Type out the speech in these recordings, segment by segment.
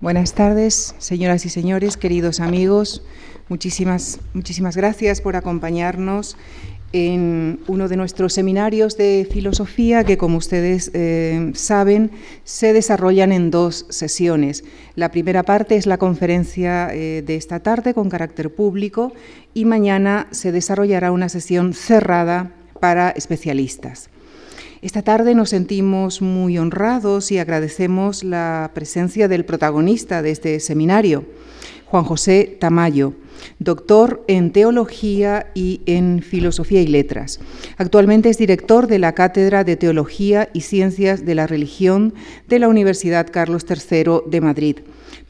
Buenas tardes, señoras y señores, queridos amigos. Muchísimas, muchísimas gracias por acompañarnos en uno de nuestros seminarios de filosofía que, como ustedes eh, saben, se desarrollan en dos sesiones. La primera parte es la conferencia eh, de esta tarde con carácter público y mañana se desarrollará una sesión cerrada para especialistas. Esta tarde nos sentimos muy honrados y agradecemos la presencia del protagonista de este seminario, Juan José Tamayo, doctor en Teología y en Filosofía y Letras. Actualmente es director de la Cátedra de Teología y Ciencias de la Religión de la Universidad Carlos III de Madrid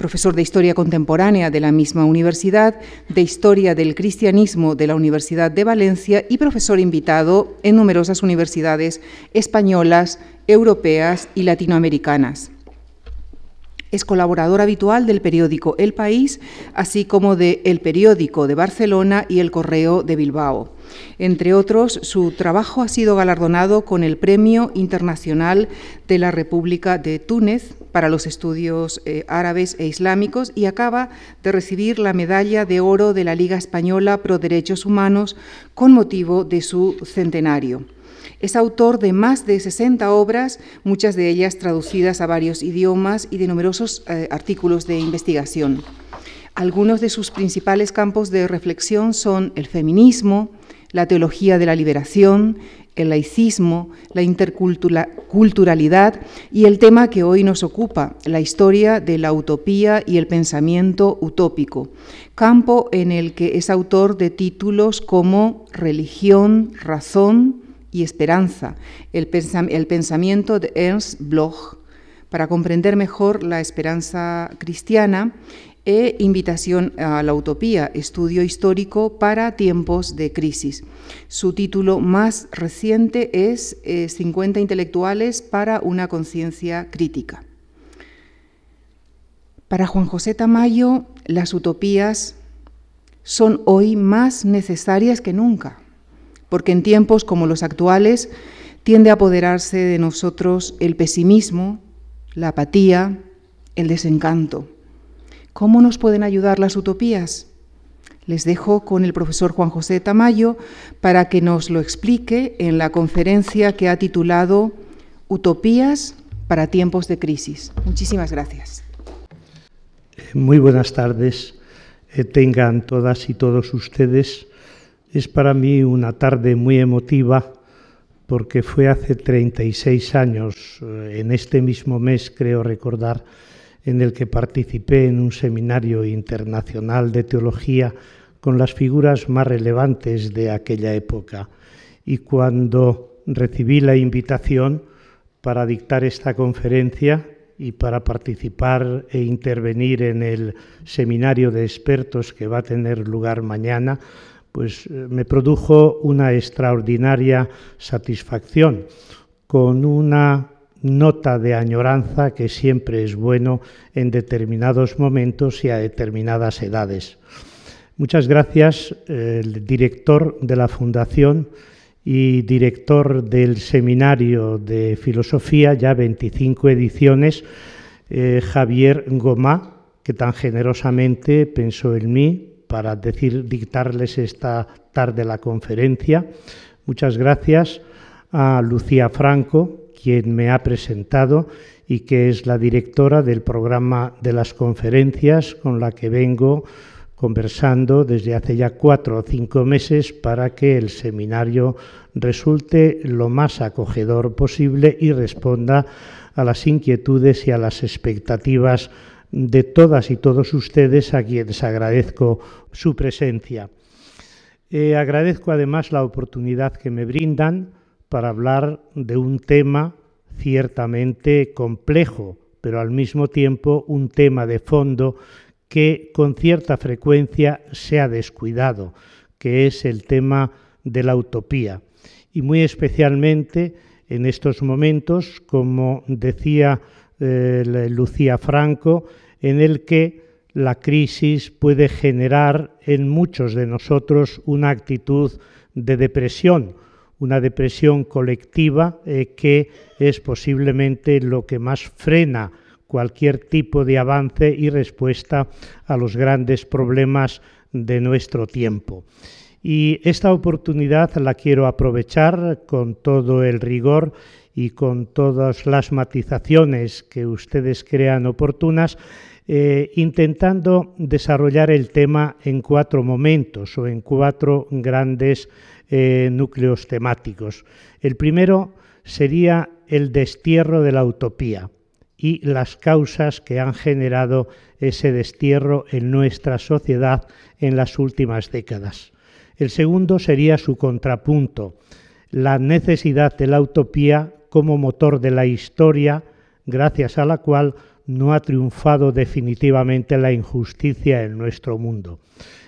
profesor de Historia Contemporánea de la misma universidad, de Historia del Cristianismo de la Universidad de Valencia y profesor invitado en numerosas universidades españolas, europeas y latinoamericanas. Es colaborador habitual del periódico El País, así como de El Periódico de Barcelona y El Correo de Bilbao. Entre otros, su trabajo ha sido galardonado con el Premio Internacional de la República de Túnez para los estudios eh, árabes e islámicos y acaba de recibir la medalla de oro de la Liga Española Pro Derechos Humanos con motivo de su centenario. Es autor de más de 60 obras, muchas de ellas traducidas a varios idiomas y de numerosos eh, artículos de investigación. Algunos de sus principales campos de reflexión son el feminismo, la teología de la liberación, el laicismo, la interculturalidad y el tema que hoy nos ocupa, la historia de la utopía y el pensamiento utópico, campo en el que es autor de títulos como Religión, Razón y Esperanza, el, pensamiento de Ernst Bloch, para comprender mejor la esperanza cristiana e Invitación a la Utopía, Estudio Histórico para Tiempos de Crisis. Su título más reciente es 50 eh, intelectuales para una conciencia crítica. Para Juan José Tamayo, las utopías son hoy más necesarias que nunca, porque en tiempos como los actuales tiende a apoderarse de nosotros el pesimismo, la apatía, el desencanto. ¿Cómo nos pueden ayudar las utopías? Les dejo con el profesor Juan José Tamayo para que nos lo explique en la conferencia que ha titulado Utopías para tiempos de crisis. Muchísimas gracias. Muy buenas tardes. Eh, tengan todas y todos ustedes. Es para mí una tarde muy emotiva porque fue hace 36 años, eh, en este mismo mes creo recordar, en el que participé en un seminario internacional de teología con las figuras más relevantes de aquella época. Y cuando recibí la invitación para dictar esta conferencia y para participar e intervenir en el seminario de expertos que va a tener lugar mañana, pues eh, me produjo una extraordinaria satisfacción con una nota de añoranza que siempre es bueno en determinados momentos y a determinadas edades. Muchas gracias, el director de la Fundación y director del Seminario de Filosofía, ya 25 ediciones, eh, Javier Gomá, que tan generosamente pensó en mí para decir, dictarles esta tarde la conferencia. Muchas gracias a Lucía Franco, quien me ha presentado y que es la directora del programa de las conferencias con la que vengo conversando desde hace ya cuatro o cinco meses para que el seminario resulte lo más acogedor posible y responda a las inquietudes y a las expectativas de todas y todos ustedes a quienes agradezco su presencia. Eh, agradezco además la oportunidad que me brindan para hablar de un tema ciertamente complejo, pero al mismo tiempo un tema de fondo que con cierta frecuencia se ha descuidado, que es el tema de la utopía. Y muy especialmente en estos momentos, como decía eh, Lucía Franco, en el que la crisis puede generar en muchos de nosotros una actitud de depresión, una depresión colectiva eh, que es posiblemente lo que más frena cualquier tipo de avance y respuesta a los grandes problemas de nuestro tiempo. Y esta oportunidad la quiero aprovechar con todo el rigor y con todas las matizaciones que ustedes crean oportunas, eh, intentando desarrollar el tema en cuatro momentos o en cuatro grandes eh, núcleos temáticos. El primero sería el destierro de la utopía y las causas que han generado ese destierro en nuestra sociedad en las últimas décadas. El segundo sería su contrapunto, la necesidad de la utopía como motor de la historia, gracias a la cual no ha triunfado definitivamente la injusticia en nuestro mundo.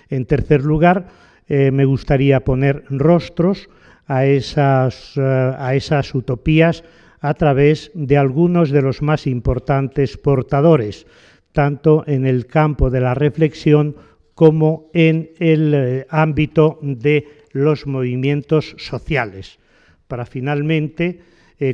En tercer lugar, eh, me gustaría poner rostros a esas, eh, a esas utopías a través de algunos de los más importantes portadores, tanto en el campo de la reflexión como en el eh, ámbito de los movimientos sociales, para finalmente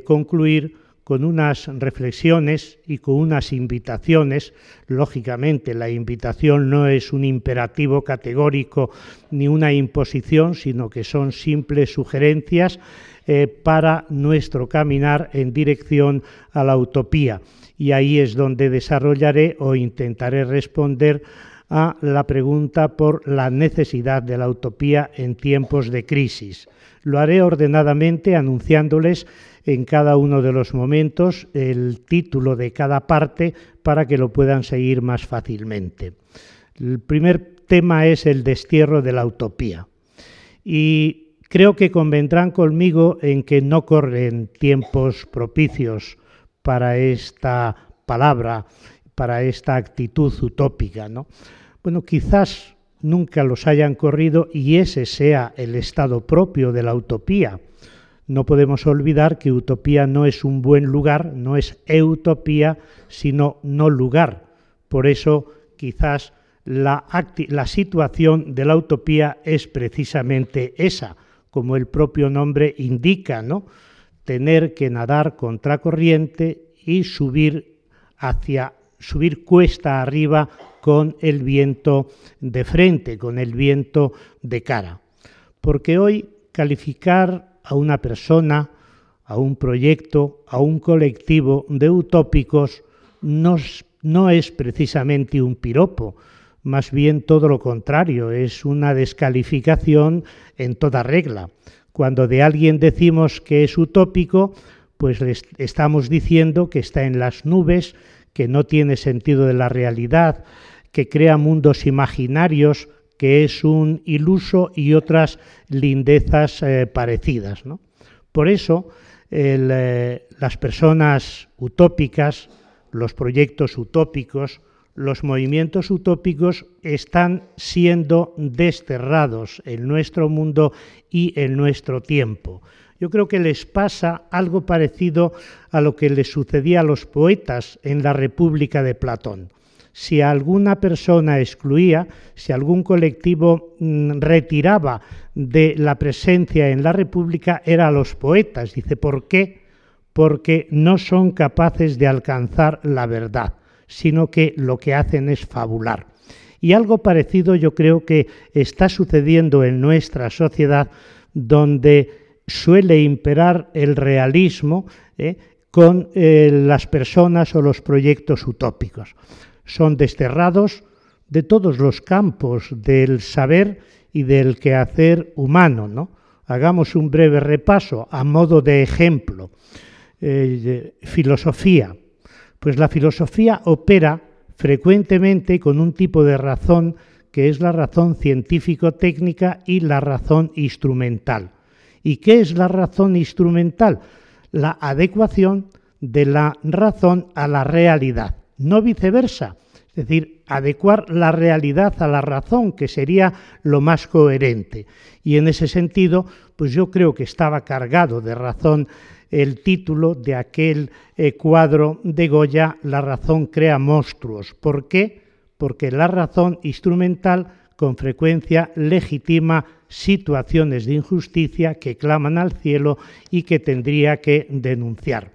concluir con unas reflexiones y con unas invitaciones. Lógicamente, la invitación no es un imperativo categórico ni una imposición, sino que son simples sugerencias eh, para nuestro caminar en dirección a la utopía. Y ahí es donde desarrollaré o intentaré responder a la pregunta por la necesidad de la utopía en tiempos de crisis. Lo haré ordenadamente anunciándoles en cada uno de los momentos el título de cada parte para que lo puedan seguir más fácilmente. El primer tema es el destierro de la utopía. Y creo que convendrán conmigo en que no corren tiempos propicios para esta palabra, para esta actitud utópica. ¿no? Bueno, quizás nunca los hayan corrido y ese sea el estado propio de la utopía. No podemos olvidar que utopía no es un buen lugar, no es utopía, sino no lugar. Por eso quizás la, la situación de la utopía es precisamente esa, como el propio nombre indica, ¿no? Tener que nadar contracorriente y subir hacia subir cuesta arriba con el viento de frente, con el viento de cara. Porque hoy calificar a una persona, a un proyecto, a un colectivo de utópicos no, es precisamente un piropo, más bien todo lo contrario, es una descalificación en toda regla. Cuando de alguien decimos que es utópico, pues le estamos diciendo que está en las nubes, que no tiene sentido de la realidad, que crea mundos imaginarios, que es un iluso y otras lindezas eh, parecidas. Por eso, eh, las personas utópicas, los proyectos utópicos, los movimientos utópicos están siendo desterrados en nuestro mundo y en nuestro tiempo yo creo que les pasa algo parecido a lo que les sucedía a los poetas en la República de Platón. Si alguna persona excluía, si algún colectivo mm, retiraba de la presencia en la República, era a los poetas. Dice, ¿por qué? Porque no son capaces de alcanzar la verdad, sino que lo que hacen es fabular. Y algo parecido yo creo que está sucediendo en nuestra sociedad, donde suele imperar el realismo ¿eh? con eh, las personas o los proyectos utópicos. Son desterrados de todos los campos del saber y del quehacer humano. ¿no? Hagamos un breve repaso a modo de ejemplo. Eh, filosofía. Pues la filosofía opera frecuentemente con un tipo de razón que es la razón científico-técnica y la razón instrumental. ¿Y qué es la razón instrumental? La adecuación de la razón a la realidad, no viceversa. Es decir, adecuar la realidad a la razón, que sería lo más coherente. Y en ese sentido, pues yo creo que estaba cargado de razón el título de aquel eh, cuadro de Goya, La razón crea monstruos. ¿Por qué? Porque la razón instrumental con frecuencia legitima situaciones de injusticia que claman al cielo y que tendría que denunciar.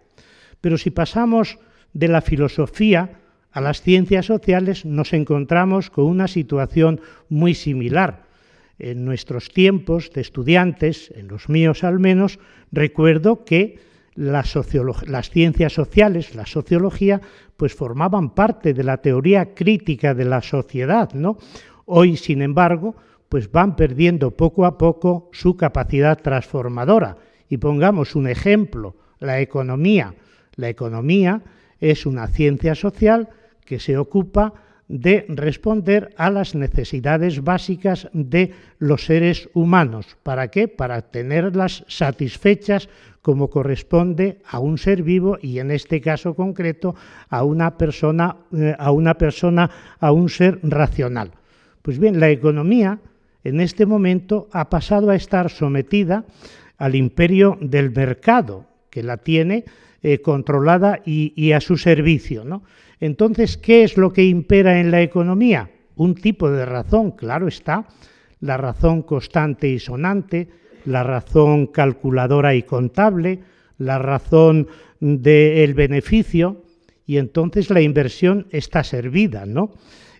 Pero si pasamos de la filosofía a las ciencias sociales nos encontramos con una situación muy similar. En nuestros tiempos de estudiantes, en los míos al menos, recuerdo que las ciencias sociales, la sociología, pues formaban parte de la teoría crítica de la sociedad, ¿no? Hoy, sin embargo, pues van perdiendo poco a poco su capacidad transformadora. Y pongamos un ejemplo, la economía. La economía es una ciencia social que se ocupa de responder a las necesidades básicas de los seres humanos. ¿Para qué? Para tenerlas satisfechas como corresponde a un ser vivo y en este caso concreto a una persona, eh, a una persona, a un ser racional. Pues bien, la economía en este momento ha pasado a estar sometida al imperio del mercado, que la tiene eh, controlada y, a su servicio. ¿no? Entonces, ¿qué es lo que impera en la economía? Un tipo de razón, claro está, la razón constante y sonante, la razón calculadora y contable, la razón del beneficio, y entonces la inversión está servida, ¿no?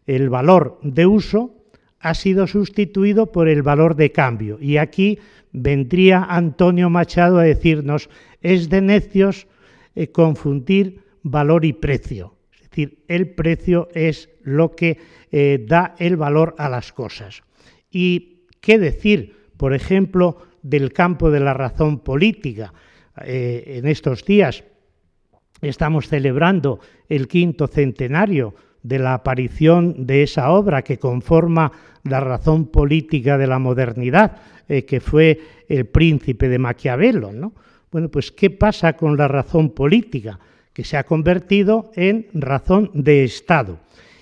El valor de uso ha sido sustituido por el valor de cambio. Y aquí vendría Antonio Machado a decirnos, es de necios eh, confundir valor y precio. Es decir, el precio es lo que eh, da el valor a las cosas. ¿Y qué decir, por ejemplo, del campo de la razón política? Eh, en estos días estamos celebrando el quinto centenario de la aparición de esa obra que conforma la razón política de la modernidad, eh, que fue el príncipe de Maquiavelo. ¿no? Bueno, pues ¿qué pasa con la razón política? Que se ha convertido en razón de Estado.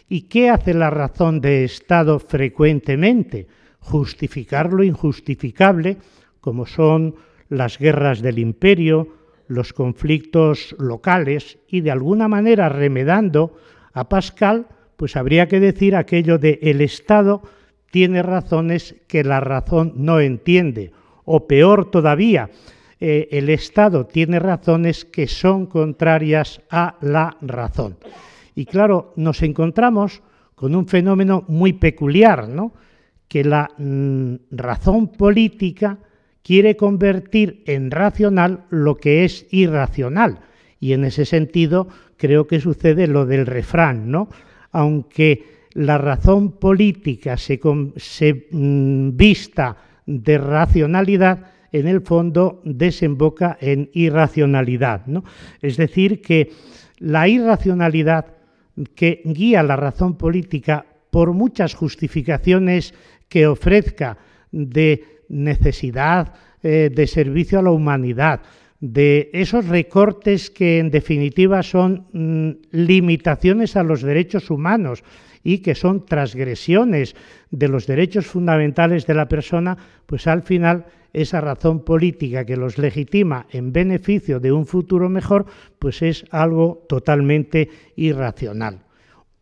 ¿Y qué hace la razón de Estado frecuentemente? Justificar lo injustificable, como son las guerras del imperio, los conflictos locales y de alguna manera remedando a Pascal, pues habría que decir aquello de el Estado tiene razones que la razón no entiende, o peor todavía, eh, el Estado tiene razones que son contrarias a la razón. Y claro, nos encontramos con un fenómeno muy peculiar, ¿no? que la mm, razón política quiere convertir en racional lo que es irracional. Y en ese sentido creo que sucede lo del refrán, ¿no? Aunque la razón política se, mm, vista de racionalidad, en el fondo desemboca en irracionalidad. Es decir, que la irracionalidad que guía la razón política, por muchas justificaciones que ofrezca de necesidad eh, de servicio a la humanidad, de esos recortes que en definitiva son mm, limitaciones a los derechos humanos y que son transgresiones de los derechos fundamentales de la persona, pues al final esa razón política que los legitima en beneficio de un futuro mejor, pues es algo totalmente irracional.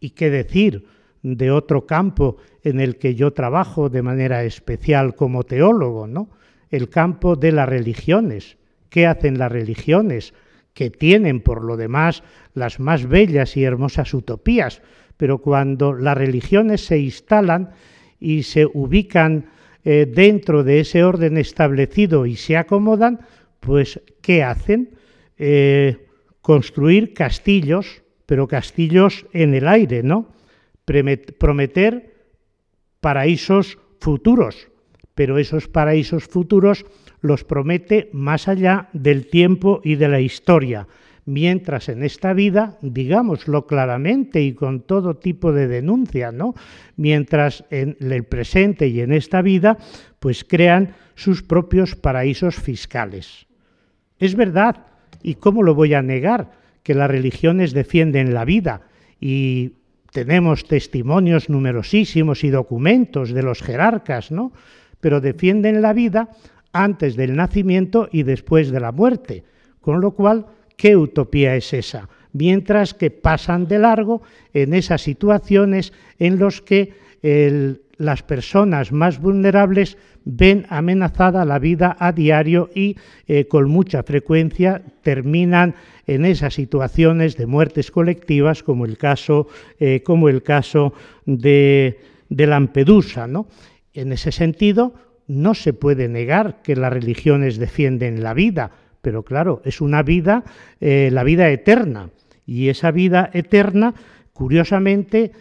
¿Y qué decir de otro campo en el que yo trabajo de manera especial como teólogo, ¿no? El campo de las religiones ¿Qué hacen las religiones? Que tienen, por lo demás, las más bellas y hermosas utopías, pero cuando las religiones se instalan y se ubican eh, dentro de ese orden establecido y se acomodan, pues ¿qué hacen? Eh, construir castillos, pero castillos en el aire, ¿no? Prometer paraísos futuros, pero esos paraísos futuros los promete más allá del tiempo y de la historia, mientras en esta vida, digámoslo claramente y con todo tipo de denuncia, ¿no? Mientras en el presente y en esta vida, pues crean sus propios paraísos fiscales. Es verdad, y cómo lo voy a negar, que las religiones defienden la vida y tenemos testimonios numerosísimos y documentos de los jerarcas, ¿no? Pero defienden la vida antes del nacimiento y después de la muerte. Con lo cual, ¿qué utopía es esa? Mientras que pasan de largo en esas situaciones en las que las personas más vulnerables ven amenazada la vida a diario y eh, con mucha frecuencia terminan en esas situaciones de muertes colectivas como el caso, eh, como el caso de, Lampedusa. ¿no? En ese sentido, no se puede negar que las religiones defienden la vida, pero claro, es una vida, eh, la vida eterna. Y esa vida eterna, curiosamente,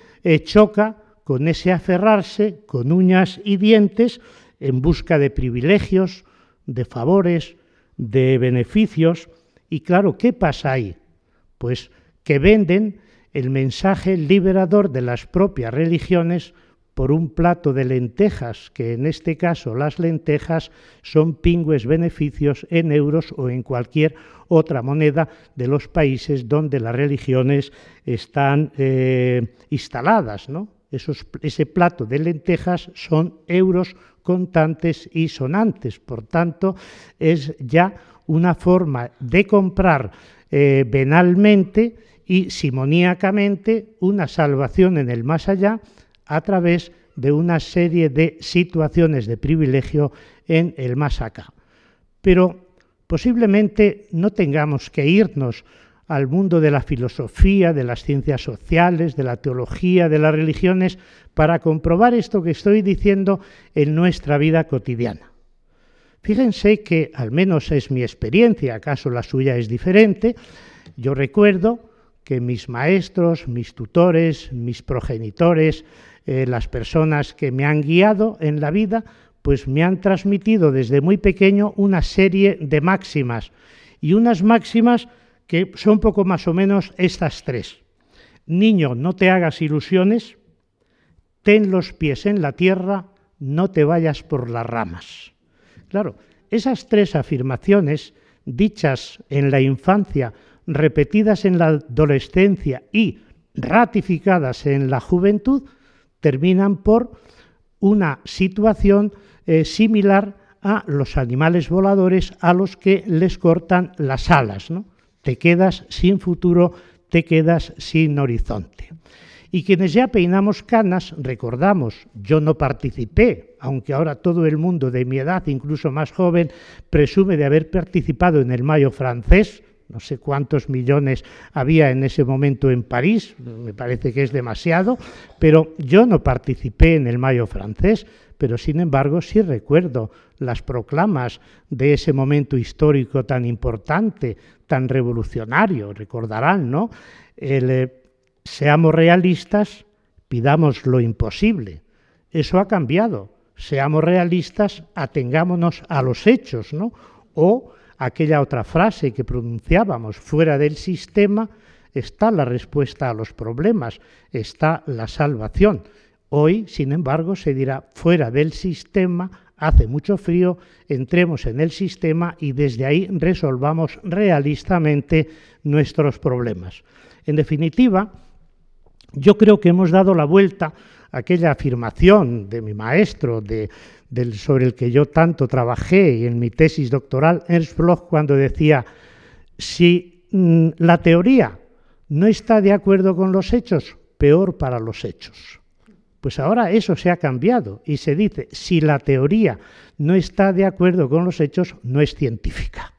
choca con ese aferrarse con uñas y dientes en busca de privilegios, de favores, de beneficios. Y claro, ¿qué pasa ahí? Pues que venden el mensaje liberador de las propias religiones por un plato de lentejas, que en este caso las lentejas son pingües beneficios en euros o en cualquier otra moneda de los países donde las religiones están eh, instaladas, ¿no? ese plato de lentejas son euros contantes y sonantes. Por tanto, es ya una forma de comprar eh, venalmente y simoníacamente una salvación en el más allá a través de una serie de situaciones de privilegio en el más acá. Pero posiblemente no tengamos que irnos al mundo de la filosofía, de las ciencias sociales, de la teología, de las religiones, para comprobar esto que estoy diciendo en nuestra vida cotidiana. Fíjense que, al menos es mi experiencia, acaso la suya es diferente, yo recuerdo que mis maestros, mis tutores, mis progenitores, eh, las personas que me han guiado en la vida, pues me han transmitido desde muy pequeño una serie de máximas y unas máximas que son poco más o menos estas tres. Niño, no te hagas ilusiones, ten los pies en la tierra, no te vayas por las ramas. Claro, esas tres afirmaciones, dichas en la infancia, repetidas en la adolescencia y ratificadas en la juventud, terminan por una situación eh, similar a los animales voladores a los que les cortan las alas. ¿no? te quedas sin futuro, te quedas sin horizonte. Y quienes ya peinamos canas, recordamos, yo no participé, aunque ahora todo el mundo de mi edad, incluso más joven, presume de haber participado en el Mayo francés, no sé cuántos millones había en ese momento en París, me parece que es demasiado, pero yo no participé en el Mayo francés, pero sin embargo sí recuerdo las proclamas de ese momento histórico tan importante, tan revolucionario, recordarán, ¿no? Eh, seamos realistas, pidamos lo imposible. Eso ha cambiado. Seamos realistas, atengámonos a los hechos, ¿no? O aquella otra frase que pronunciábamos, fuera del sistema está la respuesta a los problemas, está la salvación. Hoy, sin embargo, se dirá fuera del sistema, hace mucho frío, entremos en el sistema y desde ahí resolvamos realistamente nuestros problemas. En definitiva, yo creo que hemos dado la vuelta aquella afirmación de mi maestro, sobre el que yo tanto trabajé en mi tesis doctoral, Ernst Bloch, cuando decía, si mm, la teoría no está de acuerdo con los hechos, peor para los hechos. Pues ahora eso se ha cambiado y se dice, si la teoría no está de acuerdo con los hechos, no es científica.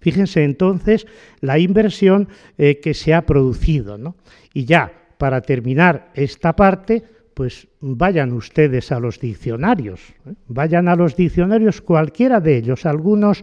Fíjense entonces la inversión eh, que se ha producido. ¿no? Y ya, para terminar esta parte, pues vayan ustedes a los diccionarios, ¿eh? vayan a los diccionarios cualquiera de ellos, algunos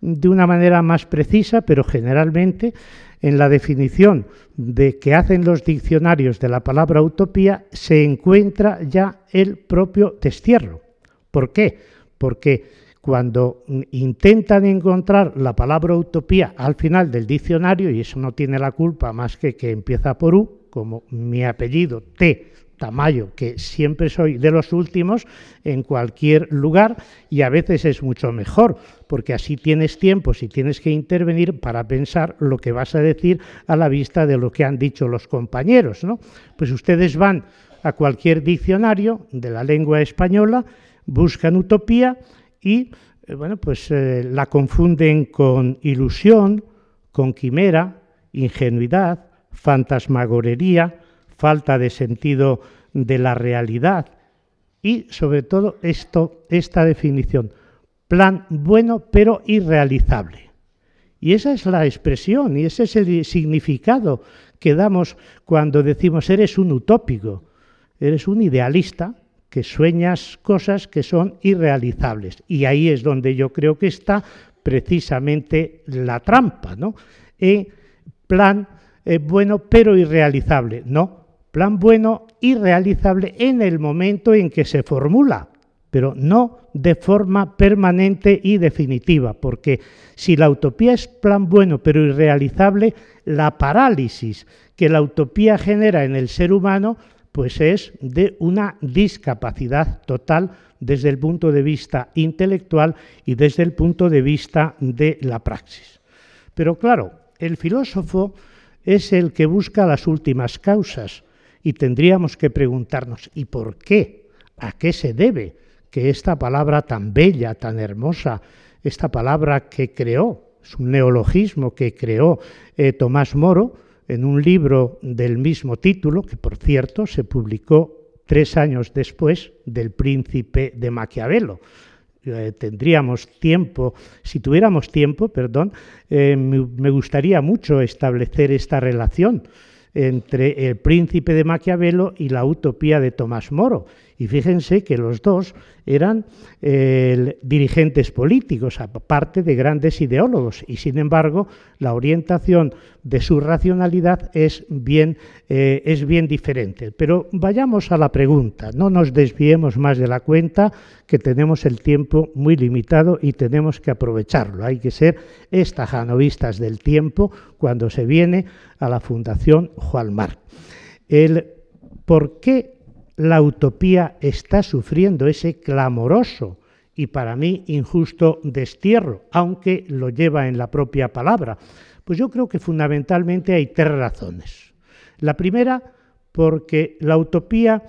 de una manera más precisa, pero generalmente en la definición de que hacen los diccionarios de la palabra utopía se encuentra ya el propio destierro. ¿Por qué? Porque cuando intentan encontrar la palabra utopía al final del diccionario, y eso no tiene la culpa más que que empieza por U, como mi apellido T Tamayo, que siempre soy de los últimos en cualquier lugar y a veces es mucho mejor, porque así tienes tiempo, si tienes que intervenir, para pensar lo que vas a decir a la vista de lo que han dicho los compañeros. ¿no? Pues ustedes van a cualquier diccionario de la lengua española, buscan utopía y eh, bueno, pues eh, la confunden con ilusión, con quimera, ingenuidad, fantasmagorería, falta de sentido de la realidad. y sobre todo esto, esta definición, plan bueno pero irrealizable. Y esa es la expresión y ese es el significado que damos cuando decimos eres un utópico, eres un idealista que sueñas cosas que son irrealizables. Y ahí es donde yo creo que está precisamente la trampa, ¿no? En plan eh, bueno pero irrealizable, no, plan bueno y realizable en el momento en que se formula, pero no de forma permanente y definitiva, porque si la utopía es plan bueno pero irrealizable, la parálisis que la utopía genera en el ser humano pues es de una discapacidad total desde el punto de vista intelectual y desde el punto de vista de la praxis. Pero claro, el filósofo es el que busca las últimas causas y tendríamos que preguntarnos, ¿y por qué? ¿A qué se debe? que esta palabra tan bella, tan hermosa, esta palabra que creó, es un neologismo que creó eh, Tomás Moro en un libro del mismo título, que por cierto se publicó tres años después del Príncipe de Maquiavelo. Eh, tendríamos tiempo, si tuviéramos tiempo, perdón, eh, me gustaría mucho establecer esta relación entre el príncipe de Maquiavelo y la utopía de Tomás Moro. Y fíjense que los dos eran dirigentes políticos, aparte de grandes ideólogos, y sin embargo la orientación de su racionalidad es bien, eh, es bien diferente. Pero vayamos a la pregunta, no nos desviemos más de la cuenta, que tenemos el tiempo muy limitado y tenemos que aprovecharlo. Hay que ser estajanovistas del tiempo cuando se viene a la Fundación Juan Mar. El por qué la utopía está sufriendo ese clamoroso y para mí injusto destierro, aunque lo lleva en la propia palabra? Pues yo creo que fundamentalmente hay tres razones. La primera, porque la utopía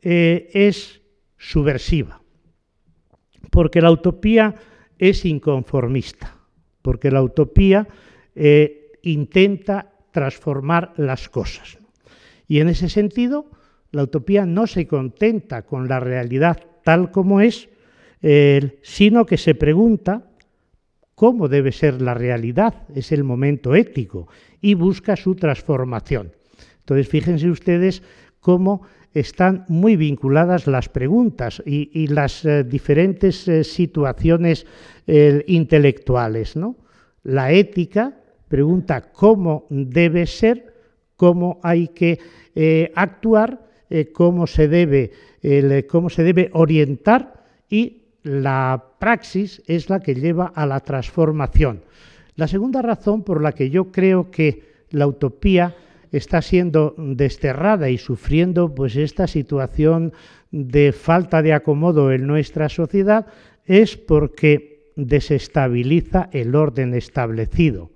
eh, es subversiva, porque la utopía es inconformista, porque la utopía eh, intenta transformar las cosas. Y en ese sentido, la utopía no se contenta con la realidad tal como es, sino que se pregunta cómo debe ser la realidad, es el momento ético, y busca su transformación. Entonces, fíjense ustedes cómo están muy vinculadas las preguntas y, las eh, diferentes eh, situaciones eh, intelectuales. ¿no? La ética pregunta cómo debe ser, cómo hay que actuar, eh, cómo, se debe, eh, cómo se debe orientar y la praxis es la que lleva a la transformación. La segunda razón por la que yo creo que la utopía está siendo desterrada y sufriendo pues esta situación de falta de acomodo en nuestra sociedad es porque desestabiliza el orden establecido.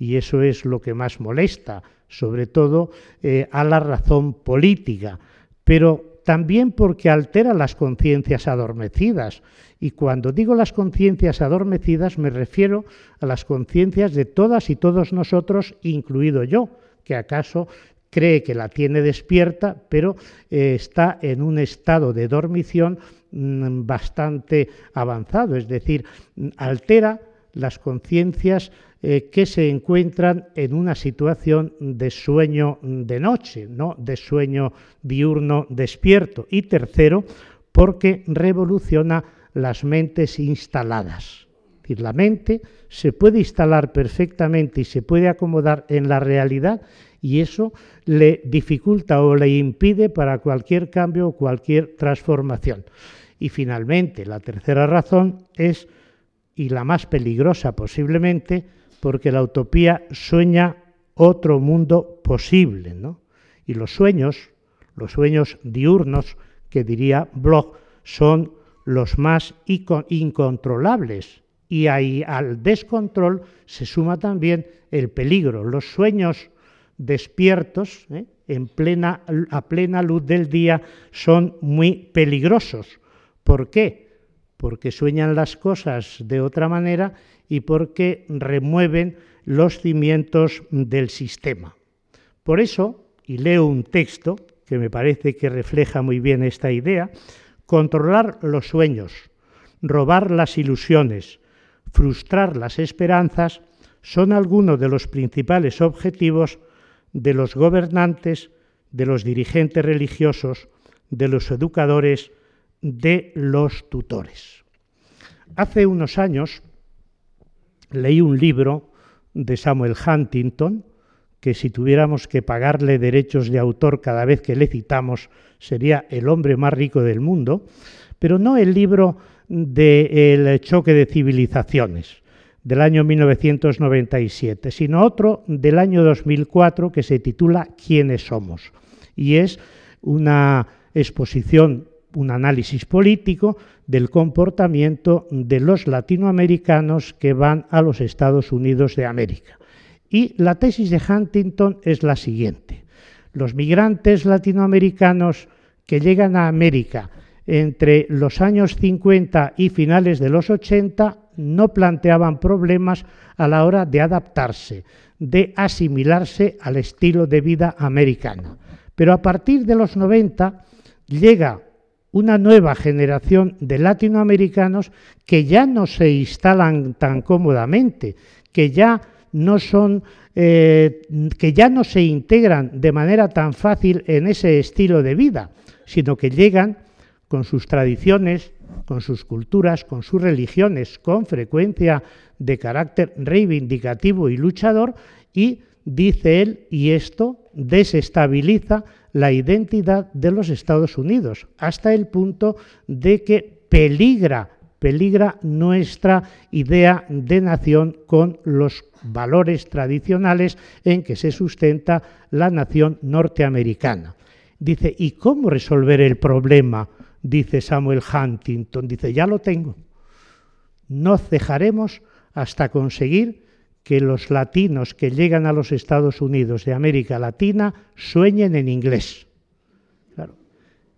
Y eso es lo que más molesta sobre todo eh, a la razón política, pero también porque altera las conciencias adormecidas. Y cuando digo las conciencias adormecidas me refiero a las conciencias de todas y todos nosotros, incluido yo, que acaso cree que la tiene despierta, pero eh, está en un estado de dormición mm, bastante avanzado, es decir, altera las conciencias eh, que se encuentran en una situación de sueño de noche, ¿no? de sueño diurno despierto. Y tercero, porque revoluciona las mentes instaladas. Decir, la mente se puede instalar perfectamente y se puede acomodar en la realidad y eso le dificulta o le impide para cualquier cambio o cualquier transformación. Y finalmente, la tercera razón es, y la más peligrosa posiblemente, porque la utopía sueña otro mundo posible, ¿no? Y los sueños, los sueños diurnos, que diría Bloch, son los más incontrolables. Y ahí al descontrol se suma también el peligro. Los sueños despiertos, ¿eh? en plena, a plena luz del día, son muy peligrosos. ¿Por qué? Porque sueñan las cosas de otra manera y porque remueven los cimientos del sistema. Por eso, y leo un texto que me parece que refleja muy bien esta idea, controlar los sueños, robar las ilusiones, frustrar las esperanzas, son algunos de los principales objetivos de los gobernantes, de los dirigentes religiosos, de los educadores, de los tutores. Hace unos años leí un libro de Samuel Huntington, que si tuviéramos que pagarle derechos de autor cada vez que le citamos, sería el hombre más rico del mundo, pero no el libro del choque de civilizaciones del año 1997, sino otro del año 2004 que se titula ¿Quiénes somos? Y es una exposición, un análisis político del comportamiento de los latinoamericanos que van a los Estados Unidos de América. Y la tesis de Huntington es la siguiente. Los migrantes latinoamericanos que llegan a América entre los años 50 y finales de los 80 no planteaban problemas a la hora de adaptarse, de asimilarse al estilo de vida americano. Pero a partir de los 90 llega una nueva generación de latinoamericanos que ya no se instalan tan cómodamente, que ya no son eh, que ya no se integran de manera tan fácil en ese estilo de vida, sino que llegan con sus tradiciones, con sus culturas, con sus religiones, con frecuencia de carácter reivindicativo y luchador, y dice él, y esto desestabiliza la identidad de los Estados Unidos, hasta el punto de que peligra, peligra nuestra idea de nación con los valores tradicionales en que se sustenta la nación norteamericana. Dice, ¿y cómo resolver el problema? dice Samuel Huntington, dice, ya lo tengo. No cejaremos hasta conseguir que los latinos que llegan a los Estados Unidos de América Latina sueñen en inglés.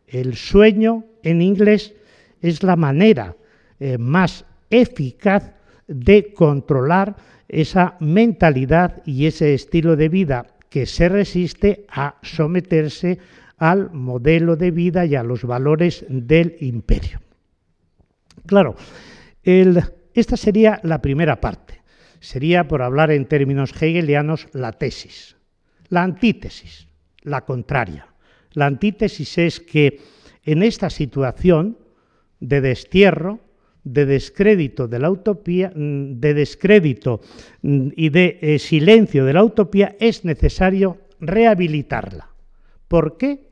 el sueño en inglés es la manera eh, más eficaz de controlar esa mentalidad y ese estilo de vida que se resiste a someterse al modelo de vida y a los valores del imperio. Claro, esta sería la primera parte. Sería, por hablar en términos hegelianos, la tesis. La antítesis, la contraria. La antítesis es que en esta situación de destierro, de descrédito de la utopía, mm, de descrédito mm, y de eh, silencio de la utopía, es necesario rehabilitarla. ¿Por qué?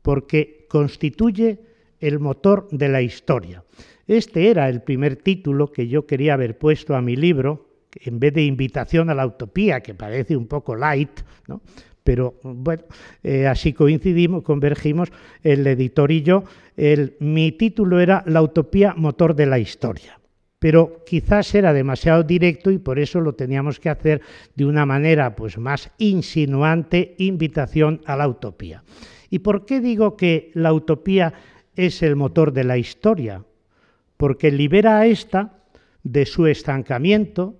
Porque constituye el motor de la historia. Este era el primer título que yo quería haber puesto a mi libro, en vez de invitación a la utopía, que parece un poco light, pero bueno, eh, así coincidimos, convergimos el editor y yo. Mi título era La utopía motor de la historia pero quizás era demasiado directo y por eso lo teníamos que hacer de una manera pues más insinuante, invitación a la utopía. ¿Y por qué digo que la utopía es el motor de la historia? Porque libera a esta de su estancamiento,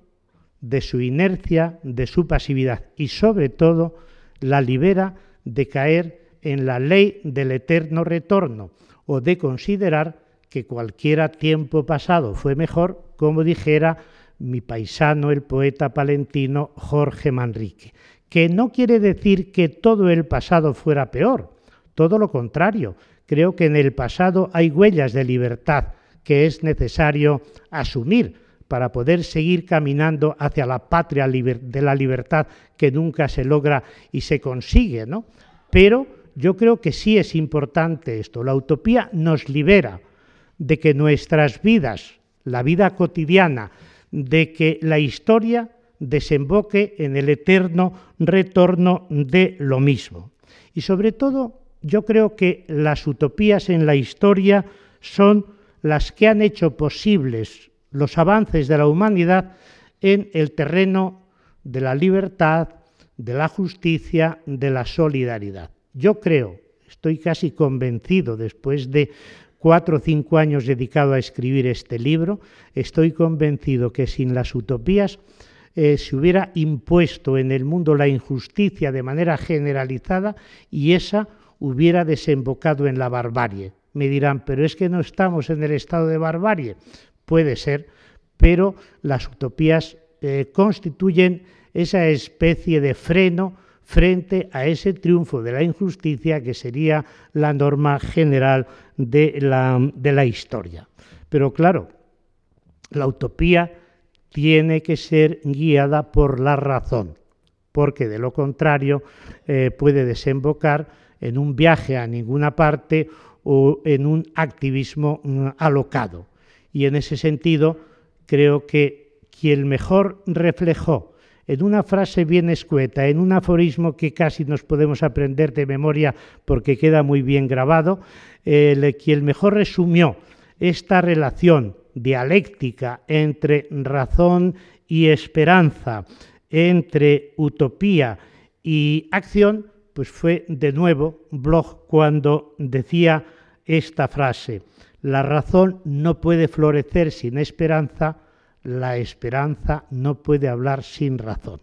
de su inercia, de su pasividad y sobre todo la libera de caer en la ley del eterno retorno o de considerar que cualquiera tiempo pasado fue mejor, como dijera mi paisano, el poeta palentino Jorge Manrique, que no quiere decir que todo el pasado fuera peor, todo lo contrario, creo que en el pasado hay huellas de libertad que es necesario asumir para poder seguir caminando hacia la patria de la libertad que nunca se logra y se consigue, ¿no? Pero yo creo que sí es importante esto. La utopía nos libera, de que nuestras vidas, la vida cotidiana, de que la historia desemboque en el eterno retorno de lo mismo. Y sobre todo, yo creo que las utopías en la historia son las que han hecho posibles los avances de la humanidad en el terreno de la libertad, de la justicia, de la solidaridad. Yo creo, estoy casi convencido después de cuatro o cinco años dedicado a escribir este libro, estoy convencido que sin las utopías eh, se hubiera impuesto en el mundo la injusticia de manera generalizada y esa hubiera desembocado en la barbarie. Me dirán, pero es que no estamos en el estado de barbarie. Puede ser, pero las utopías eh, constituyen esa especie de freno frente a ese triunfo de la injusticia que sería la norma general de la, historia. Pero claro, la utopía tiene que ser guiada por la razón, porque de lo contrario eh, puede desembocar en un viaje a ninguna parte o en un activismo mm, alocado. Y en ese sentido, creo que quien mejor reflejó en una frase bien escueta, en un aforismo que casi nos podemos aprender de memoria porque queda muy bien grabado, quien mejor resumió esta relación dialéctica entre razón y esperanza, entre utopía y acción, pues fue de nuevo Bloch cuando decía esta frase, la razón no puede florecer sin esperanza, la esperanza no puede hablar sin razón.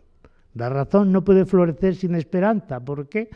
La razón no puede florecer sin esperanza. ¿Por qué?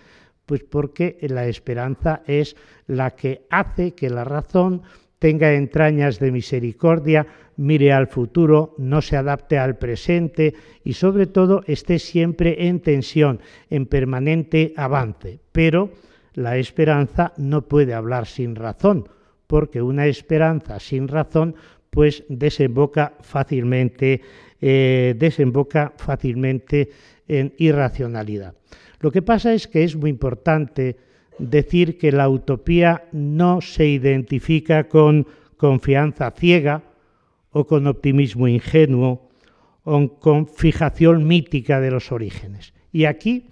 Pues porque la esperanza es la que hace que la razón tenga entrañas de misericordia, mire al futuro, no se adapte al presente y sobre todo esté siempre en tensión, en permanente avance. Pero la esperanza no puede hablar sin razón, porque una esperanza sin razón pues desemboca fácilmente, eh, desemboca fácilmente en irracionalidad. Lo que pasa es que es muy importante decir que la utopía no se identifica con confianza ciega o con optimismo ingenuo o con fijación mítica de los orígenes. Y aquí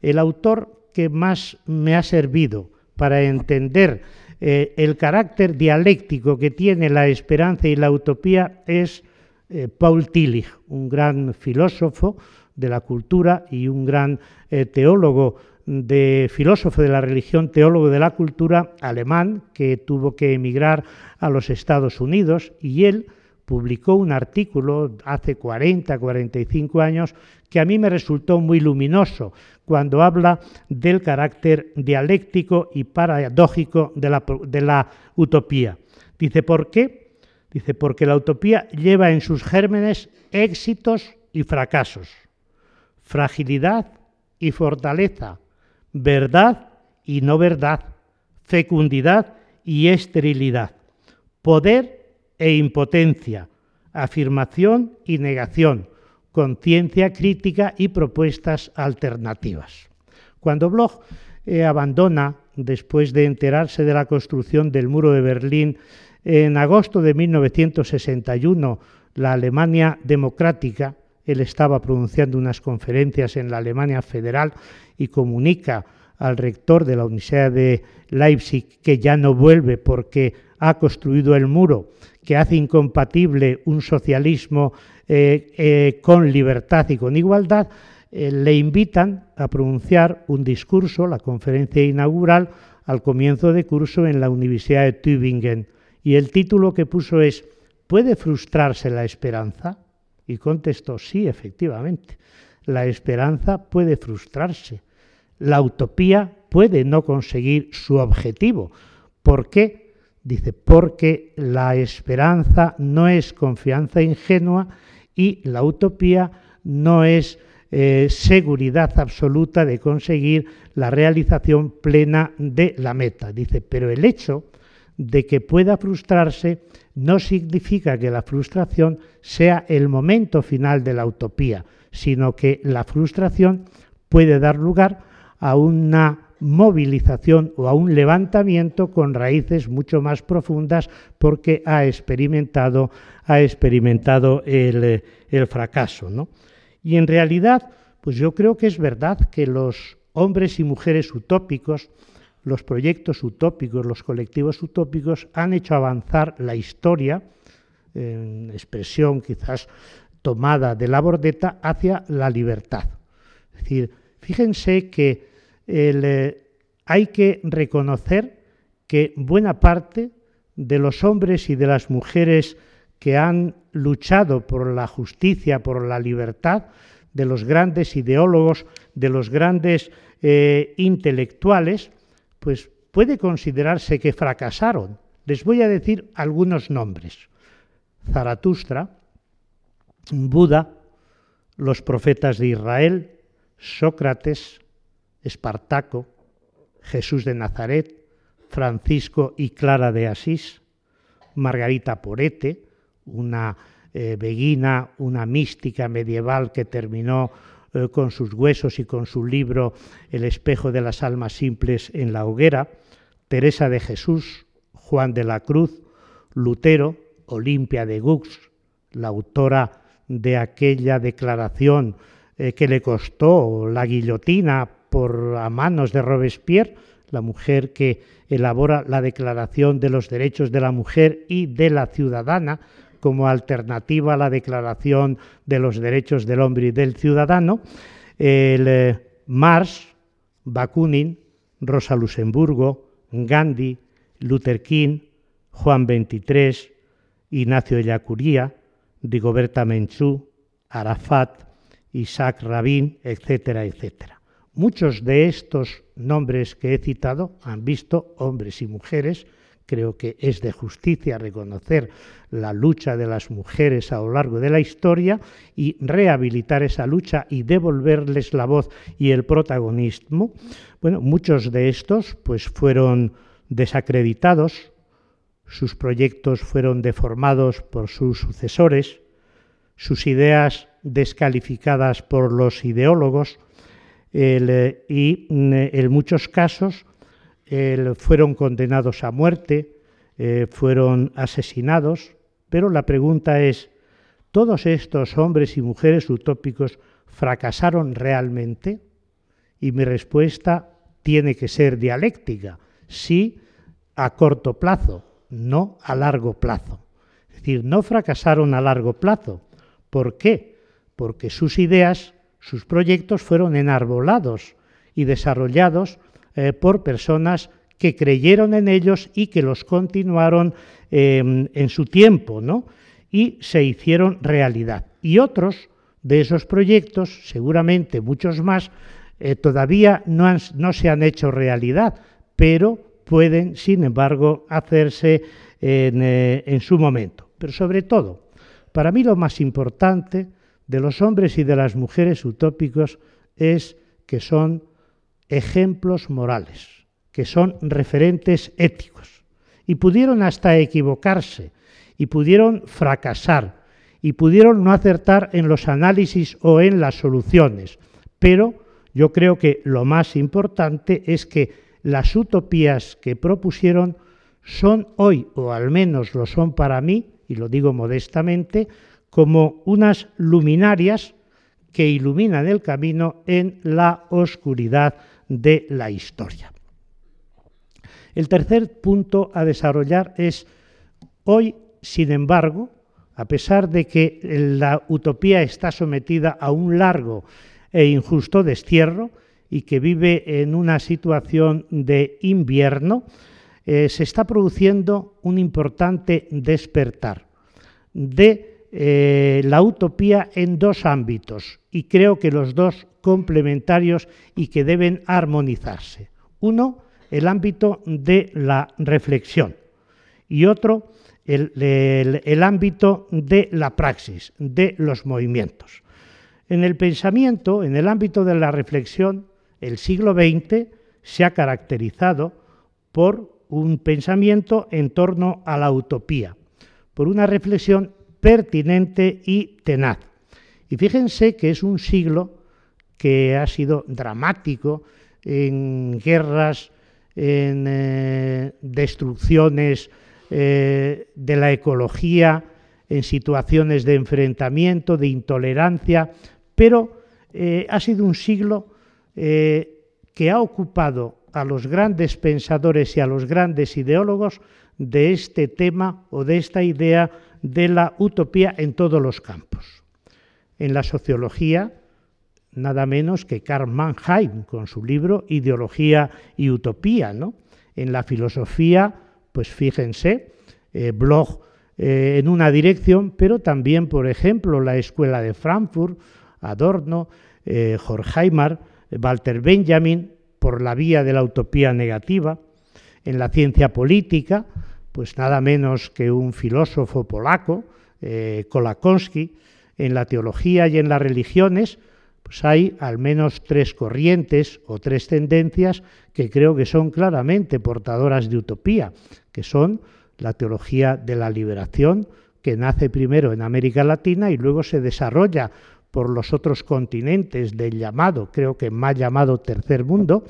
el autor que más me ha servido para entender eh, el carácter dialéctico que tiene la esperanza y la utopía es eh, Paul Tillich, un gran filósofo de la cultura y un gran eh, teólogo de filósofo de la religión, teólogo de la cultura alemán, que tuvo que emigrar a los Estados Unidos y él publicó un artículo hace 40, 45 años que a mí me resultó muy luminoso cuando habla del carácter dialéctico y paradójico de la, utopía. Dice, ¿por qué? Dice, porque la utopía lleva en sus gérmenes éxitos y fracasos, fragilidad y fortaleza, verdad y no verdad, fecundidad y esterilidad, poder e impotencia, afirmación y negación, conciencia crítica y propuestas alternativas. Cuando Bloch eh, abandona, después de enterarse de la construcción del muro de Berlín, en agosto de 1961, la Alemania democrática, él estaba pronunciando unas conferencias en la Alemania federal y comunica al rector de la Universidad de Leipzig que ya no vuelve porque ha construido el muro que hace incompatible un socialismo eh, eh, con libertad y con igualdad, eh, le invitan a pronunciar un discurso, la conferencia inaugural, al comienzo de curso en la Universidad de Tübingen. Y el título que puso es ¿Puede frustrarse la esperanza? Y contestó, sí, efectivamente, la esperanza puede frustrarse. La utopía puede no conseguir su objetivo. ¿Por qué? Dice, porque la esperanza no es confianza ingenua y la utopía no es eh, seguridad absoluta de conseguir la realización plena de la meta. Dice, pero el hecho de que pueda frustrarse no significa que la frustración sea el momento final de la utopía, sino que la frustración puede dar lugar a una movilización o a un levantamiento con raíces mucho más profundas porque ha experimentado, ha experimentado el, el fracaso. ¿no? Y en realidad, pues yo creo que es verdad que los hombres y mujeres utópicos, los proyectos utópicos, los colectivos utópicos han hecho avanzar la historia, en expresión quizás tomada de la bordeta, hacia la libertad. Es decir, fíjense que eh, hay que reconocer que buena parte de los hombres y de las mujeres que han luchado por la justicia, por la libertad, de los grandes ideólogos, de los grandes eh, intelectuales, pues puede considerarse que fracasaron. Les voy a decir algunos nombres. Zaratustra, Buda, los profetas de Israel, Sócrates, Espartaco, Jesús de Nazaret, Francisco y Clara de Asís, Margarita Porete, una eh, beguina, una mística medieval que terminó eh, con sus huesos y con su libro El espejo de las almas simples en la hoguera, Teresa de Jesús, Juan de la Cruz, Lutero, Olimpia de Gux, la autora de aquella declaración eh, que le costó la guillotina por a manos de Robespierre, la mujer que elabora la Declaración de los Derechos de la Mujer y de la Ciudadana como alternativa a la Declaración de los Derechos del Hombre y del Ciudadano, el eh, Bakunin, Rosa Luxemburgo, Gandhi, Luther King, Juan XXIII, Ignacio Ellacuría, Rigoberta Menchú, Arafat, Isaac Rabin, etcétera, etcétera. Muchos de estos nombres que he citado han visto hombres y mujeres. Creo que es de justicia reconocer la lucha de las mujeres a lo largo de la historia y rehabilitar esa lucha y devolverles la voz y el protagonismo. Bueno, muchos de estos pues fueron desacreditados, sus proyectos fueron deformados por sus sucesores, sus ideas descalificadas por los ideólogos eh, y mm, en muchos casos fueron condenados a muerte, eh, fueron asesinados, pero la pregunta es, ¿todos estos hombres y mujeres utópicos fracasaron realmente? Y mi respuesta tiene que ser dialéctica, sí a corto plazo, no a largo plazo. Es decir, no fracasaron a largo plazo. ¿Por qué? Porque sus ideas, sus proyectos fueron enarbolados y desarrollados eh, por personas que creyeron en ellos y que los continuaron em, en su tiempo, ¿no? Y se hicieron realidad. Y otros de esos proyectos, seguramente muchos más, eh, todavía no, se han hecho realidad, pero pueden, sin embargo, hacerse eh, en, su momento. Pero sobre todo, para mí lo más importante de los hombres y de las mujeres utópicos es que son ejemplos morales, que son referentes éticos. Y pudieron hasta equivocarse, y pudieron fracasar, y pudieron no acertar en los análisis o en las soluciones. Pero yo creo que lo más importante es que las utopías que propusieron son hoy, o al menos lo son para mí, y lo digo modestamente, como unas luminarias que iluminan el camino en la oscuridad de la historia. El tercer punto a desarrollar es, hoy, sin embargo, a pesar de que la utopía está sometida a un largo e injusto destierro, y que vive en una situación de invierno, eh, se está produciendo un importante despertar de eh, la utopía en dos ámbitos y creo que los dos complementarios y que deben armonizarse. Uno, el ámbito de la reflexión y otro, el ámbito de la praxis, de los movimientos. En el pensamiento, en el ámbito de la reflexión, el siglo XX se ha caracterizado por un pensamiento en torno a la utopía, por una reflexión pertinente y tenaz. Y fíjense que es un siglo que ha sido dramático en guerras, en eh, destrucciones eh, de la ecología, en situaciones de enfrentamiento, de intolerancia, pero eh, ha sido un siglo que ha ocupado a los grandes pensadores y a los grandes ideólogos de este tema o de esta idea de la utopía en todos los campos. En la sociología, nada menos que Karl Mannheim con su libro Ideología y Utopía, ¿no? En la filosofía, pues fíjense, eh, Bloch eh, en una dirección, pero también, por ejemplo, la Escuela de Frankfurt, Adorno, Horkheimer, Walter Benjamin por la vía de la utopía negativa, En la ciencia política, pues nada menos que un filósofo polaco, eh, Kolakowski, en la teología y en las religiones, pues hay al menos tres corrientes o tres tendencias que creo que son claramente portadoras de utopía, que son la teología de la liberación, que nace primero en América Latina y luego se desarrolla por los otros continentes del llamado, creo que más llamado tercer mundo,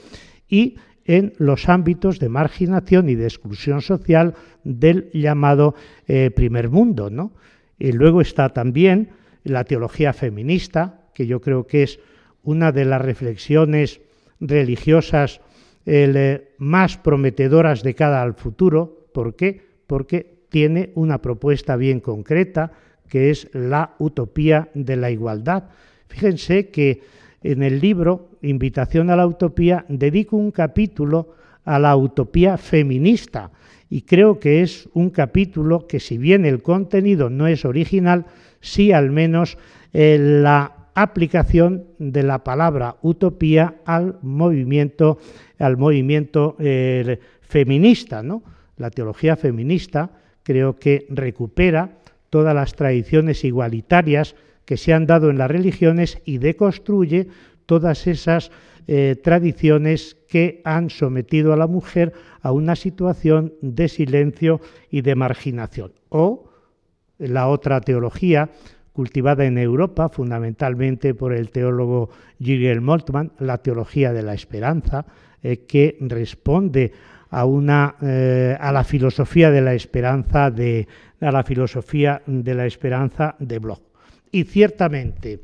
y en los ámbitos de marginación y de exclusión social del llamado eh, primer mundo. ¿no? Y luego está también la teología feminista, que yo creo que es una de las reflexiones religiosas eh, más prometedoras de cara al futuro. ¿Por qué? Porque tiene una propuesta bien concreta, que es la utopía de la igualdad. Fíjense que en el libro Invitación a la Utopía dedico un capítulo a la utopía feminista y creo que es un capítulo que si bien el contenido no es original, sí al menos eh, la aplicación de la palabra utopía al movimiento, al movimiento eh, feminista. ¿no? La teología feminista creo que recupera todas las tradiciones igualitarias que se han dado en las religiones y deconstruye todas esas eh, tradiciones que han sometido a la mujer a una situación de silencio y de marginación. O la otra teología cultivada en Europa, fundamentalmente por el teólogo Jürgen Moltmann, la teología de la esperanza, eh, que responde a, una, eh, a la filosofía de la esperanza de a la filosofía de la esperanza de Bloch. Y ciertamente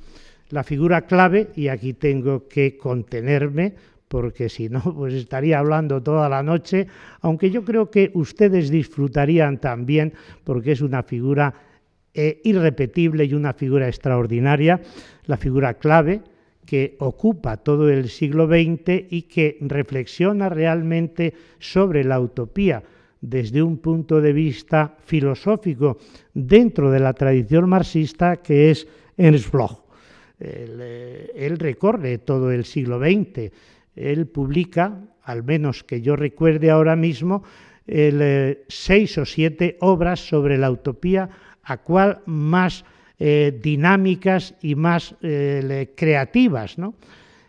la figura clave, y aquí tengo que contenerme porque si no, pues estaría hablando toda la noche, aunque yo creo que ustedes disfrutarían también, porque es una figura eh, irrepetible y una figura extraordinaria, la figura clave que ocupa todo el siglo XX y que reflexiona realmente sobre la utopía desde un punto de vista filosófico dentro de la tradición marxista que es Ernst Bloch. Él, eh, recorre todo el siglo XX. Él publica, al menos que yo recuerde ahora mismo, eh, seis o siete obras sobre la utopía, a cual más eh, dinámicas y más creativas. ¿no?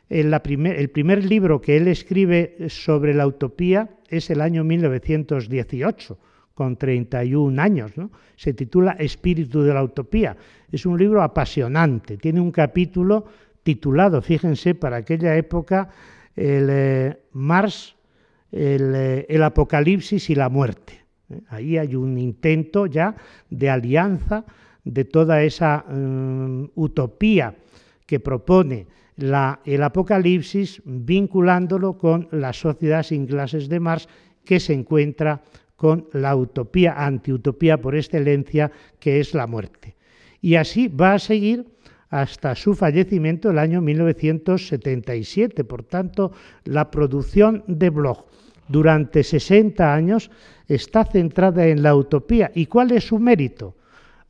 El, la primer, el primer libro que él escribe sobre la utopía es el año 1918 con 31 años. ¿no? Se titula Espíritu de la Utopía. Es un libro apasionante. Tiene un capítulo titulado, fíjense, para aquella época, el eh, Mars, el, eh, el, Apocalipsis y la muerte. ¿eh? Ahí hay un intento ya de alianza de toda esa um, utopía que propone el Apocalipsis, vinculándolo con la sociedad sin clases de Marx que se encuentra con la utopía, antiutopía por excelencia, que es la muerte. Y así va a seguir hasta su fallecimiento el año 1977. Por tanto, la producción de Bloch durante 60 años está centrada en la utopía. ¿Y cuál es su mérito?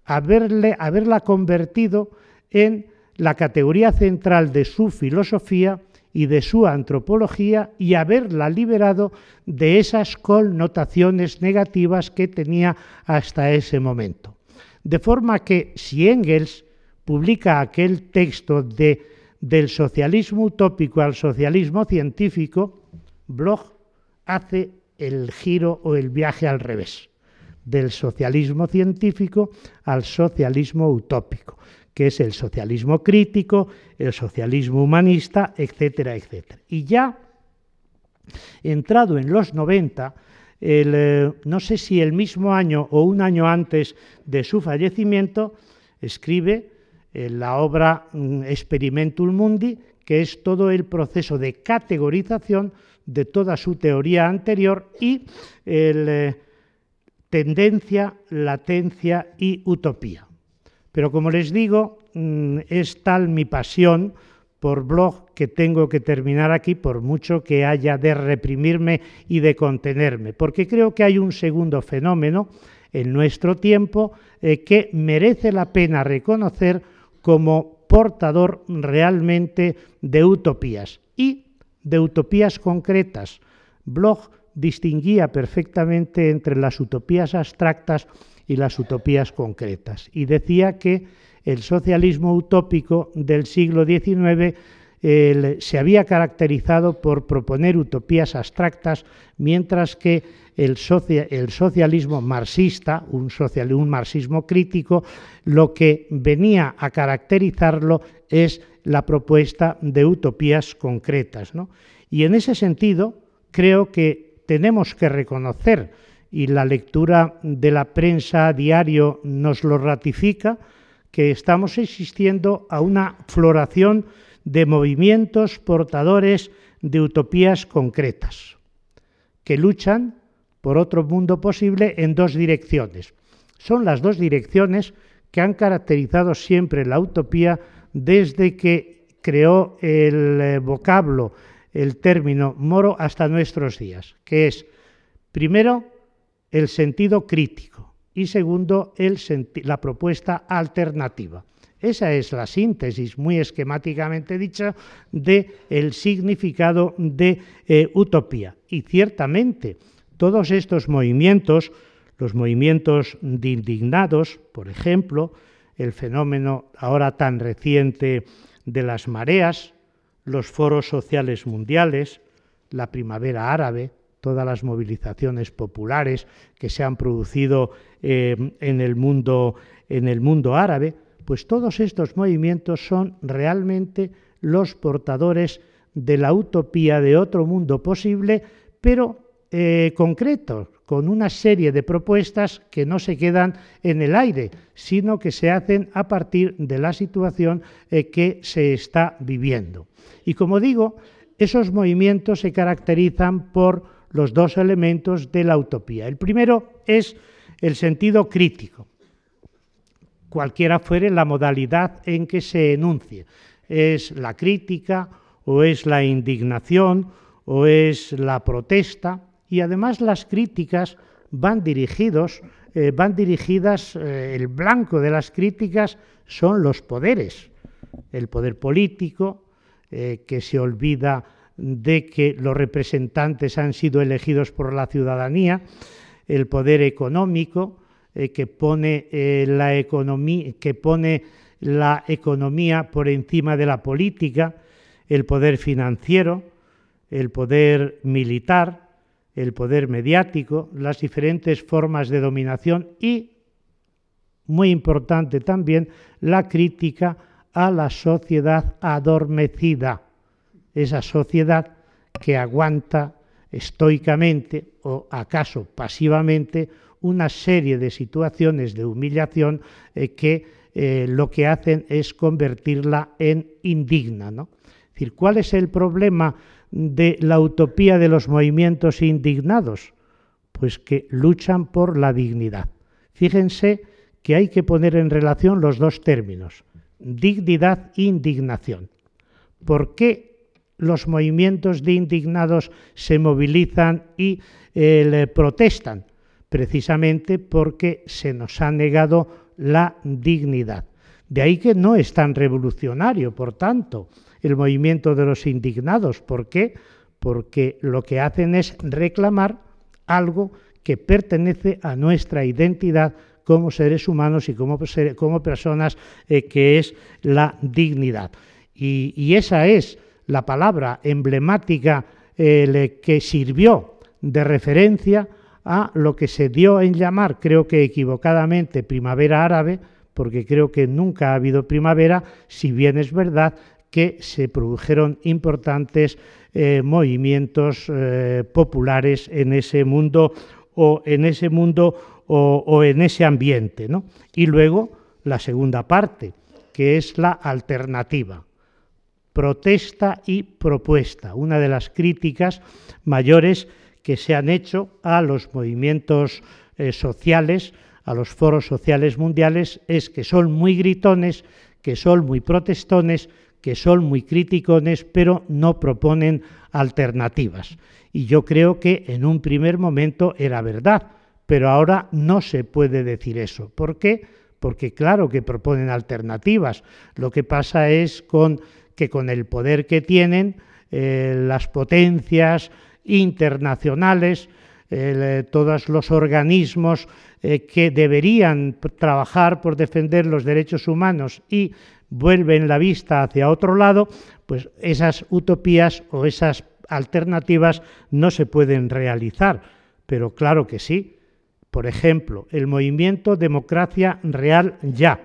Haberla convertido en la categoría central de su filosofía y de su antropología y haberla liberado de esas connotaciones negativas que tenía hasta ese momento. De forma que si Engels publica aquel texto de del socialismo utópico al socialismo científico, Bloch hace el giro o el viaje al revés, del socialismo científico al socialismo utópico que es el socialismo crítico, el socialismo humanista, etcétera, etcétera. Y ya entrado en los 90, el, eh, no sé si el mismo año o un año antes de su fallecimiento, escribe eh, la obra mm, Experimentum Mundi, que es todo el proceso de categorización de toda su teoría anterior y eh, tendencia, latencia y utopía. Pero como les digo, mm, es tal mi pasión por blog que tengo que terminar aquí por mucho que haya de reprimirme y de contenerme, porque creo que hay un segundo fenómeno en nuestro tiempo eh, que merece la pena reconocer como portador realmente de utopías y de utopías concretas. Bloch distinguía perfectamente entre las utopías abstractas y las utopías concretas y decía que el socialismo utópico del siglo XIX se había caracterizado por proponer utopías abstractas, mientras que el, socialismo marxista, un, un marxismo crítico, lo que venía a caracterizarlo es la propuesta de utopías concretas. Y en ese sentido, creo que tenemos que reconocer, y la lectura de la prensa a diario nos lo ratifica, que estamos existiendo a una floración de movimientos portadores de utopías concretas, que luchan por otro mundo posible en dos direcciones. Son las dos direcciones que han caracterizado siempre la utopía desde que creó el eh, vocablo, el término moro hasta nuestros días, que es, primero, el sentido crítico y segundo, la propuesta alternativa. Esa es la síntesis, muy esquemáticamente dicha, del el significado de eh, utopía. Y ciertamente, todos estos movimientos, los movimientos de indignados, por ejemplo, el fenómeno ahora tan reciente de las mareas, los foros sociales mundiales, la primavera árabe, todas las movilizaciones populares que se han producido eh, en, el mundo, en el mundo árabe, pues todos estos movimientos son realmente los portadores de la utopía de otro mundo posible, pero eh, concretos, con una serie de propuestas que no se quedan en el aire, sino que se hacen a partir de la situación eh, que se está viviendo. Y como digo, esos movimientos se caracterizan por los dos elementos de la utopía. El primero es el sentido crítico cualquiera fuere la modalidad en que se enuncie. Es la crítica o es la indignación o es la protesta y además las críticas van dirigidos eh, van dirigidas eh, el blanco de las críticas son los poderes el poder político eh, que se olvida de que los representantes han sido elegidos por la ciudadanía el poder económico eh, eh, que pone la economía por encima de la política, el poder financiero, el poder militar, el poder mediático, las diferentes formas de dominación y, muy importante también, la crítica a la sociedad adormecida, esa sociedad que aguanta estoicamente o acaso pasivamente una serie de situaciones de humillación eh, que eh, lo que hacen es convertirla en indigna. ¿no? ¿cuál es el problema de la utopía de los movimientos indignados? Pues que luchan por la dignidad. Fíjense que hay que poner en relación los dos términos, dignidad e indignación. ¿Por qué los movimientos de indignados se movilizan y eh, protestan? precisamente porque se nos ha negado la dignidad. De ahí que no es tan revolucionario, por tanto, el movimiento de los indignados. ¿Por qué? Porque lo que hacen es reclamar algo que pertenece a nuestra identidad como seres humanos y como, como personas, eh, que es la dignidad. Y, esa es la palabra emblemática eh, que sirvió de referencia a lo que se dio en llamar, creo que equivocadamente, primavera árabe, porque creo que nunca ha habido primavera, si bien es verdad que se produjeron importantes eh, movimientos eh, populares en ese mundo o en ese mundo o, en ese ambiente. Y luego la segunda parte, que es la alternativa protesta y propuesta, una de las críticas mayores que se han hecho a los movimientos eh, sociales, a los foros sociales mundiales, es que son muy gritones, que son muy protestones, que son muy criticones, pero no proponen alternativas. Y yo creo que en un primer momento era verdad, pero ahora no se puede decir eso. ¿Por qué? Porque claro que proponen alternativas. Lo que pasa es con, que con el poder que tienen, eh, las potencias, internacionales, eh, todos los organismos eh, que deberían trabajar por defender los derechos humanos y vuelven la vista hacia otro lado, pues esas utopías o esas alternativas no se pueden realizar. Pero claro que sí. Por ejemplo, el movimiento Democracia Real Ya.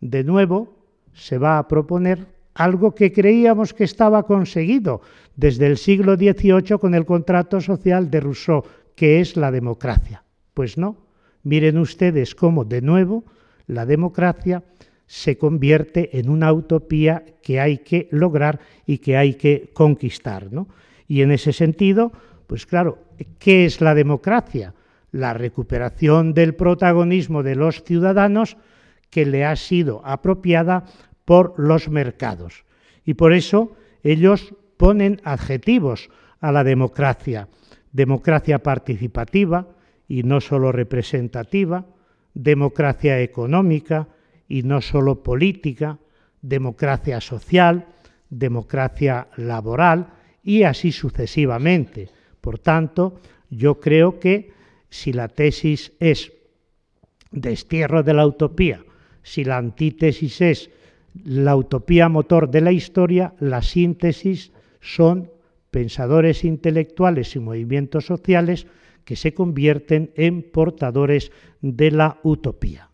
De nuevo, se va a proponer algo que creíamos que estaba conseguido desde el siglo XVIII con el contrato social de Rousseau, que es la democracia. Pues no, miren ustedes cómo de nuevo la democracia se convierte en una utopía que hay que lograr y que hay que conquistar. ¿no? Y en ese sentido, pues claro, ¿qué es la democracia? La recuperación del protagonismo de los ciudadanos que le ha sido apropiada por los mercados. Y por eso ellos ponen adjetivos a la democracia. Democracia participativa y no solo representativa, democracia económica y no solo política, democracia social, democracia laboral y así sucesivamente. Por tanto, yo creo que si la tesis es destierro de la utopía, si la antítesis es la utopía motor de la historia, la síntesis son pensadores intelectuales y movimientos sociales que se convierten en portadores de la utopía.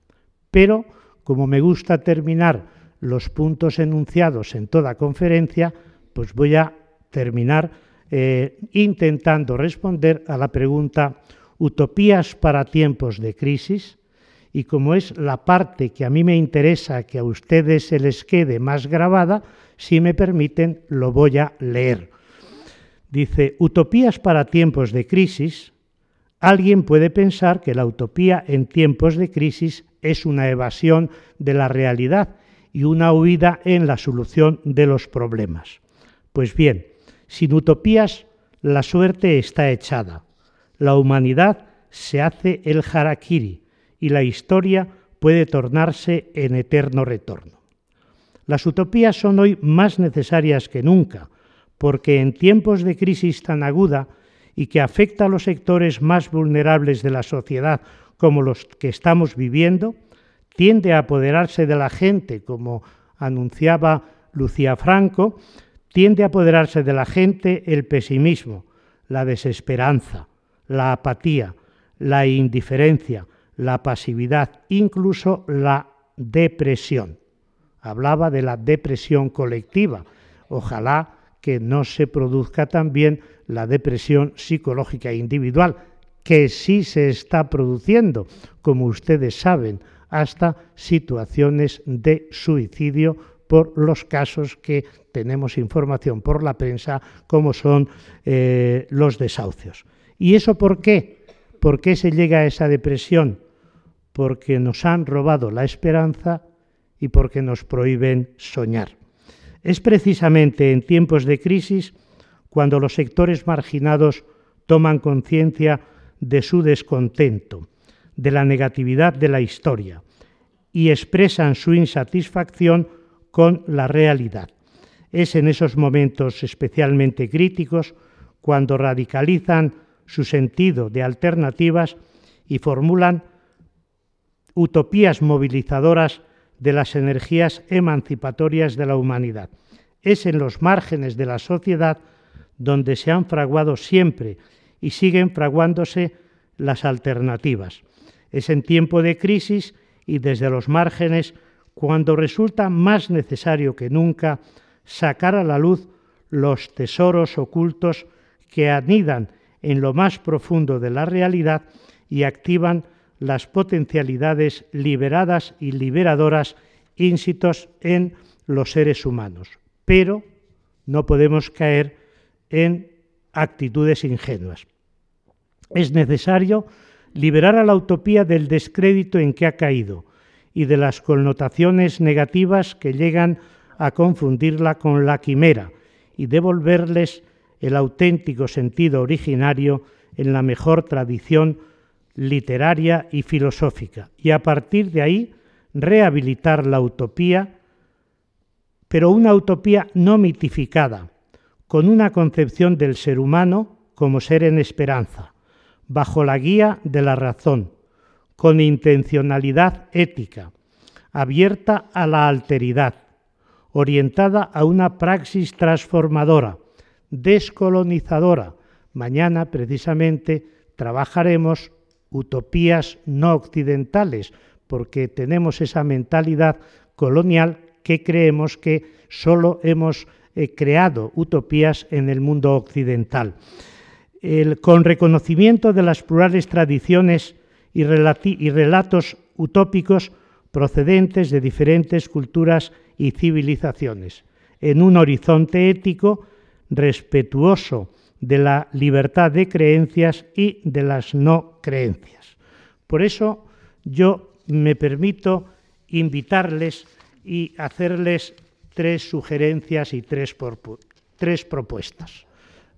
Pero, como me gusta terminar los puntos enunciados en toda conferencia, pues voy a terminar eh, intentando responder a la pregunta ¿utopías para tiempos de crisis? Y como es la parte que a mí me interesa que a ustedes se les quede más grabada, si me permiten, lo voy a leer. Dice, utopías para tiempos de crisis. Alguien puede pensar que la utopía en tiempos de crisis es una evasión de la realidad y una huida en la solución de los problemas. Pues bien, sin utopías la suerte está echada. La humanidad se hace el harakiri, y la historia puede tornarse en eterno retorno. Las utopías son hoy más necesarias que nunca, porque en tiempos de crisis tan aguda y que afecta a los sectores más vulnerables de la sociedad como los que estamos viviendo, tiende a apoderarse de la gente, como anunciaba Lucía Franco, tiende a apoderarse de la gente el pesimismo, la desesperanza, la apatía, la indiferencia, la pasividad, incluso la depresión. Hablaba de la depresión colectiva. Ojalá que no se produzca también la depresión psicológica individual, que sí se está produciendo, como ustedes saben, hasta situaciones de suicidio por los casos que tenemos información por la prensa, como son eh, los desahucios. ¿Y eso por qué? ¿Por qué se llega a esa depresión? Porque nos han robado la esperanza y porque nos prohíben soñar. Es precisamente en tiempos de crisis cuando los sectores marginados toman conciencia de su descontento, de la negatividad de la historia y expresan su insatisfacción con la realidad. Es en esos momentos especialmente críticos cuando radicalizan su sentido de alternativas y formulan utopías movilizadoras de las energías emancipatorias de la humanidad. Es en los márgenes de la sociedad donde se han fraguado siempre y siguen fraguándose las alternativas. Es en tiempo de crisis y desde los márgenes cuando resulta más necesario que nunca sacar a la luz los tesoros ocultos que anidan en lo más profundo de la realidad y activan las potencialidades liberadas y liberadoras ínsitos en los seres humanos. Pero no podemos caer en actitudes ingenuas. Es necesario liberar a la utopía del descrédito en que ha caído y de las connotaciones negativas que llegan a confundirla con la quimera y devolverles el auténtico sentido originario en la mejor tradición literaria y filosófica, y a partir de ahí rehabilitar la utopía, pero una utopía no mitificada, con una concepción del ser humano como ser en esperanza, bajo la guía de la razón, con intencionalidad ética, abierta a la alteridad, orientada a una praxis transformadora, descolonizadora. Mañana, precisamente, trabajaremos utopías no occidentales, porque tenemos esa mentalidad colonial que creemos que solo hemos eh, creado utopías en el mundo occidental. con reconocimiento de las plurales tradiciones y relatos utópicos procedentes de diferentes culturas y civilizaciones, en un horizonte ético respetuoso de la libertad de creencias y de las no creencias. Por eso yo me permito invitarles y hacerles tres sugerencias y tres, tres propuestas.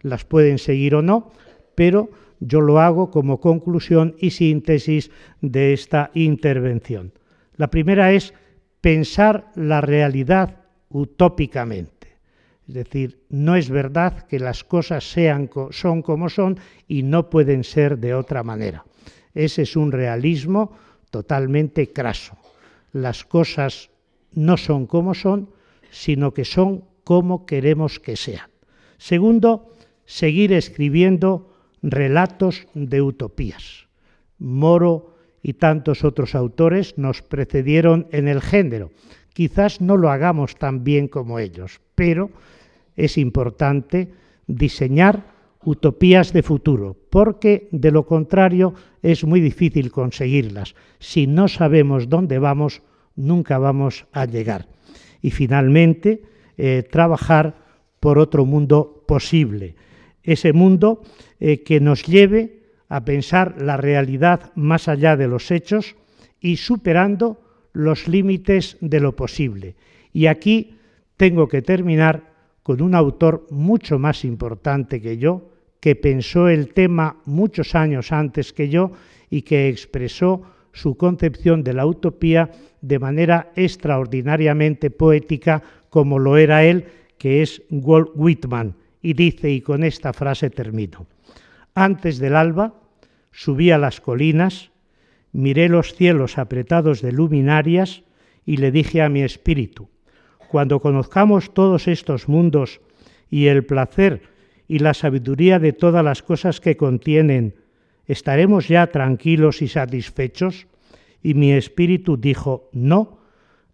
Las pueden seguir o no, pero yo lo hago como conclusión y síntesis de esta intervención. La primera es pensar la realidad utópicamente. Es decir, no es verdad que las cosas sean, son como son y no pueden ser de otra manera. Ese es un realismo totalmente craso. Las cosas no son como son, sino que son como queremos que sean. Segundo, seguir escribiendo relatos de utopías. Moro y tantos otros autores nos precedieron en el género. Quizás no lo hagamos tan bien como ellos, pero es importante diseñar utopías de futuro, porque de lo contrario es muy difícil conseguirlas. Si no sabemos dónde vamos, nunca vamos a llegar. Y finalmente, eh, trabajar por otro mundo posible, ese mundo eh, que nos lleve a pensar la realidad más allá de los hechos y superando los límites de lo posible. Y aquí tengo que terminar con un autor mucho más importante que yo, que pensó el tema muchos años antes que yo y que expresó su concepción de la utopía de manera extraordinariamente poética como lo era él, que es Walt Whitman, y dice, y con esta frase termino, antes del alba subí a las colinas, miré los cielos apretados de luminarias y le dije a mi espíritu, cuando conozcamos todos estos mundos y el placer y la sabiduría de todas las cosas que contienen, ¿estaremos ya tranquilos y satisfechos? Y mi espíritu dijo, no,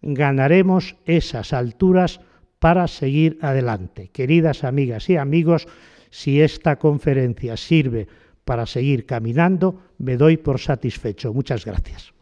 ganaremos esas alturas para seguir adelante. Queridas amigas y amigos, si esta conferencia sirve para seguir caminando, me doy por satisfecho. Muchas gracias.